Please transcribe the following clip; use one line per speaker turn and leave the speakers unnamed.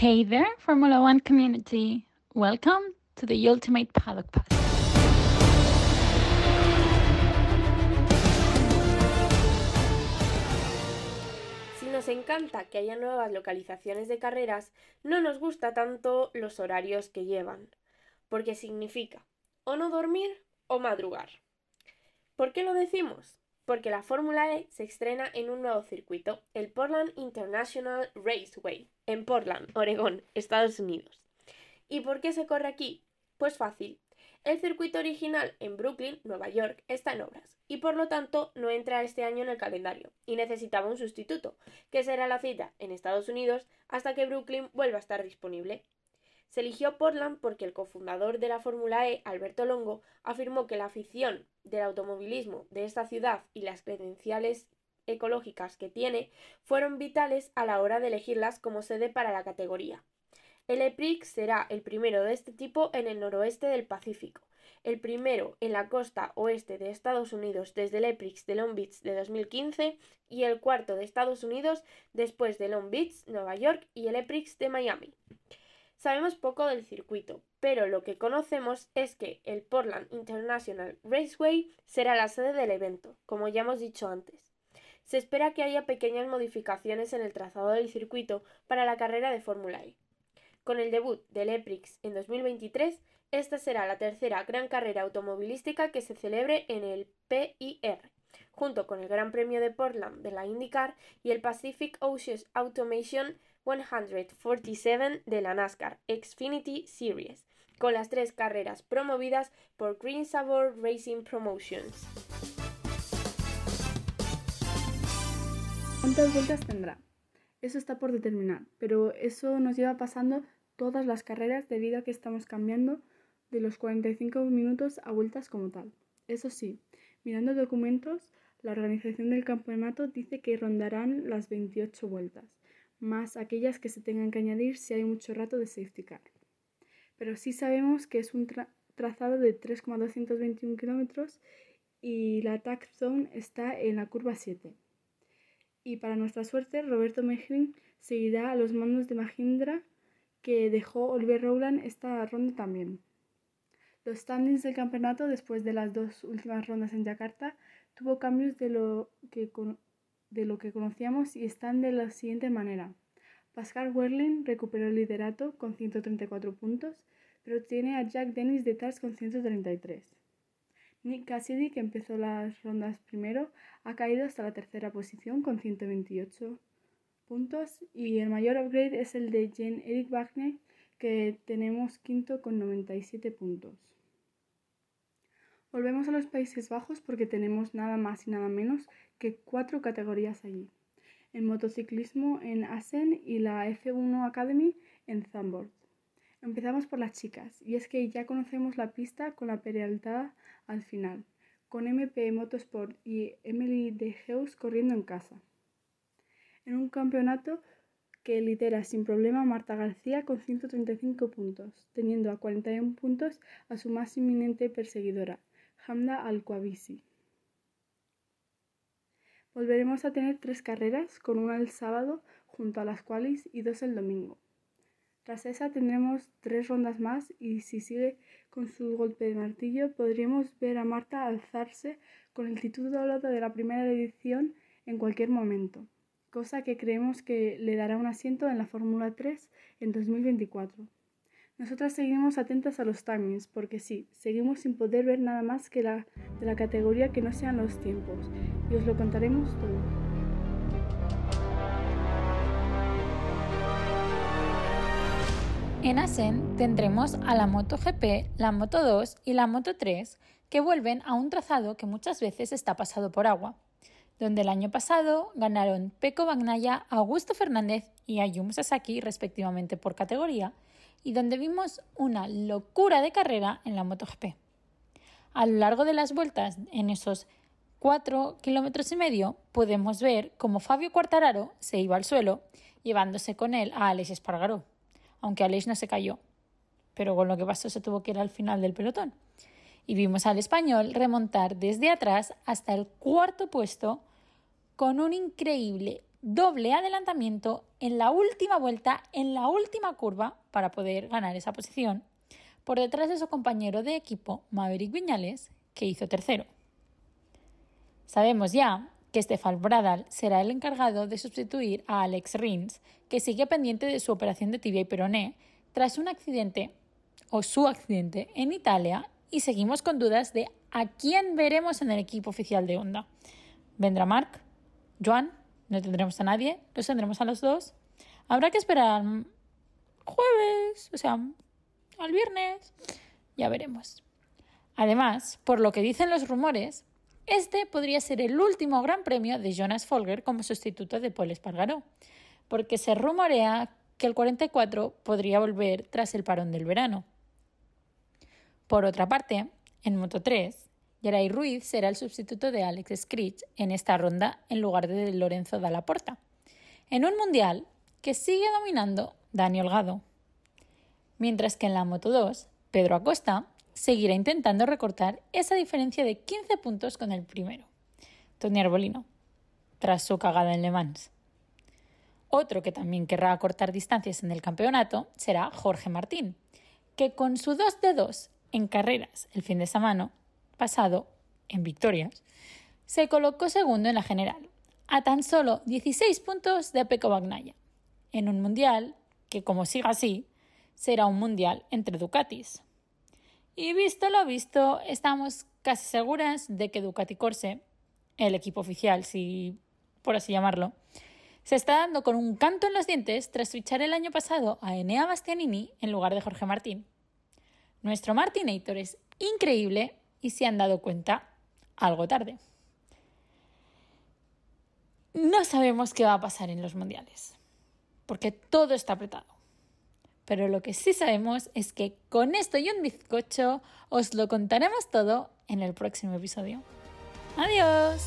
Hey there, Formula One community. Welcome to the Ultimate Paddock Pass.
Si nos encanta que haya nuevas localizaciones de carreras, no nos gusta tanto los horarios que llevan, porque significa o no dormir o madrugar. ¿Por qué lo decimos? Porque la Fórmula E se estrena en un nuevo circuito, el Portland International Raceway, en Portland, Oregón, Estados Unidos. ¿Y por qué se corre aquí? Pues fácil. El circuito original en Brooklyn, Nueva York, está en obras y por lo tanto no entra este año en el calendario y necesitaba un sustituto, que será la cita en Estados Unidos hasta que Brooklyn vuelva a estar disponible. Se eligió Portland porque el cofundador de la Fórmula E, Alberto Longo, afirmó que la afición del automovilismo de esta ciudad y las credenciales ecológicas que tiene fueron vitales a la hora de elegirlas como sede para la categoría. El EPRIX será el primero de este tipo en el noroeste del Pacífico, el primero en la costa oeste de Estados Unidos desde el EPRIX de Long Beach de 2015 y el cuarto de Estados Unidos después de Long Beach, Nueva York y el EPRIX de Miami. Sabemos poco del circuito, pero lo que conocemos es que el Portland International Raceway será la sede del evento, como ya hemos dicho antes. Se espera que haya pequeñas modificaciones en el trazado del circuito para la carrera de Fórmula E. Con el debut del EPRIX en 2023, esta será la tercera gran carrera automovilística que se celebre en el PIR, junto con el Gran Premio de Portland de la IndyCar y el Pacific Ocean Automation 147 de la NASCAR Xfinity Series, con las tres carreras promovidas por Green Sabor Racing Promotions.
¿Cuántas vueltas tendrá? Eso está por determinar, pero eso nos lleva pasando todas las carreras debido a que estamos cambiando de los 45 minutos a vueltas como tal. Eso sí, mirando documentos, la organización del campeonato dice que rondarán las 28 vueltas, más aquellas que se tengan que añadir si hay mucho rato de safety car. Pero sí sabemos que es un trazado de 3,221 kilómetros y la tax zone está en la curva 7. Y para nuestra suerte, Roberto Mejrin seguirá a los mandos de Mahindra que dejó Oliver Rowland esta ronda también. Los standings del campeonato después de las dos últimas rondas en Yakarta tuvo cambios de lo que, de lo que conocíamos y están de la siguiente manera. Pascal Werling recuperó el liderato con 134 puntos, pero tiene a Jack Dennis detrás con 133. Nick Cassidy, que empezó las rondas primero, ha caído hasta la tercera posición con 128 puntos y el mayor upgrade es el de Jean Eric Wagner que tenemos quinto con 97 puntos. Volvemos a los Países Bajos porque tenemos nada más y nada menos que cuatro categorías allí. El motociclismo en Assen y la F1 Academy en Zandvoort. Empezamos por las chicas y es que ya conocemos la pista con la peraltada al final, con MP Motorsport y Emily de Heus corriendo en casa en un campeonato que lidera sin problema Marta García con 135 puntos, teniendo a 41 puntos a su más inminente perseguidora, Al-Kwabisi. Volveremos a tener tres carreras, con una el sábado junto a las cuales y dos el domingo. Tras esa tendremos tres rondas más y si sigue con su golpe de martillo podríamos ver a Marta alzarse con el título de la primera edición en cualquier momento cosa que creemos que le dará un asiento en la Fórmula 3 en 2024. Nosotras seguimos atentas a los timings, porque sí, seguimos sin poder ver nada más que la de la categoría que no sean los tiempos, y os lo contaremos todo.
En Asen tendremos a la Moto GP, la Moto 2 y la Moto 3 que vuelven a un trazado que muchas veces está pasado por agua donde el año pasado ganaron Peko Bagnaya, Augusto Fernández y Ayumu Sasaki respectivamente por categoría, y donde vimos una locura de carrera en la MotoGP. A lo largo de las vueltas en esos cuatro kilómetros y medio podemos ver cómo Fabio Quartararo se iba al suelo llevándose con él a Alex Espargaró, aunque Alex no se cayó, pero con lo que pasó se tuvo que ir al final del pelotón. Y vimos al español remontar desde atrás hasta el cuarto puesto con un increíble doble adelantamiento en la última vuelta, en la última curva, para poder ganar esa posición, por detrás de su compañero de equipo, Maverick Viñales, que hizo tercero. Sabemos ya que Stefan Bradal será el encargado de sustituir a Alex Rins, que sigue pendiente de su operación de tibia y peroné tras un accidente o su accidente en Italia y seguimos con dudas de a quién veremos en el equipo oficial de Honda. ¿Vendrá Mark? ¿Joan? No tendremos a nadie, los tendremos a los dos. Habrá que esperar jueves, o sea, al viernes. Ya veremos. Además, por lo que dicen los rumores, este podría ser el último gran premio de Jonas Folger como sustituto de Paul Espargaró, porque se rumorea que el 44 podría volver tras el parón del verano. Por otra parte, en Moto 3, Geray Ruiz será el sustituto de Alex Scritch en esta ronda en lugar de Lorenzo Dalla Porta, en un mundial que sigue dominando Dani Holgado. Mientras que en la Moto 2, Pedro Acosta seguirá intentando recortar esa diferencia de 15 puntos con el primero, Tony Arbolino, tras su cagada en Le Mans. Otro que también querrá cortar distancias en el campeonato será Jorge Martín, que con su 2 de 2 en carreras el fin de semana pasado en victorias, se colocó segundo en la general, a tan solo 16 puntos de Peco Bagnaya, en un mundial que, como siga así, será un mundial entre Ducatis. Y visto lo visto, estamos casi seguras de que Ducati Corse, el equipo oficial, si por así llamarlo, se está dando con un canto en los dientes tras fichar el año pasado a Enea Bastianini en lugar de Jorge Martín. Nuestro Martinator es increíble y se han dado cuenta algo tarde. No sabemos qué va a pasar en los mundiales, porque todo está apretado. Pero lo que sí sabemos es que con esto y un bizcocho os lo contaremos todo en el próximo episodio. Adiós.